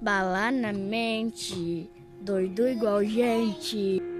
Bala na mente, doido igual gente.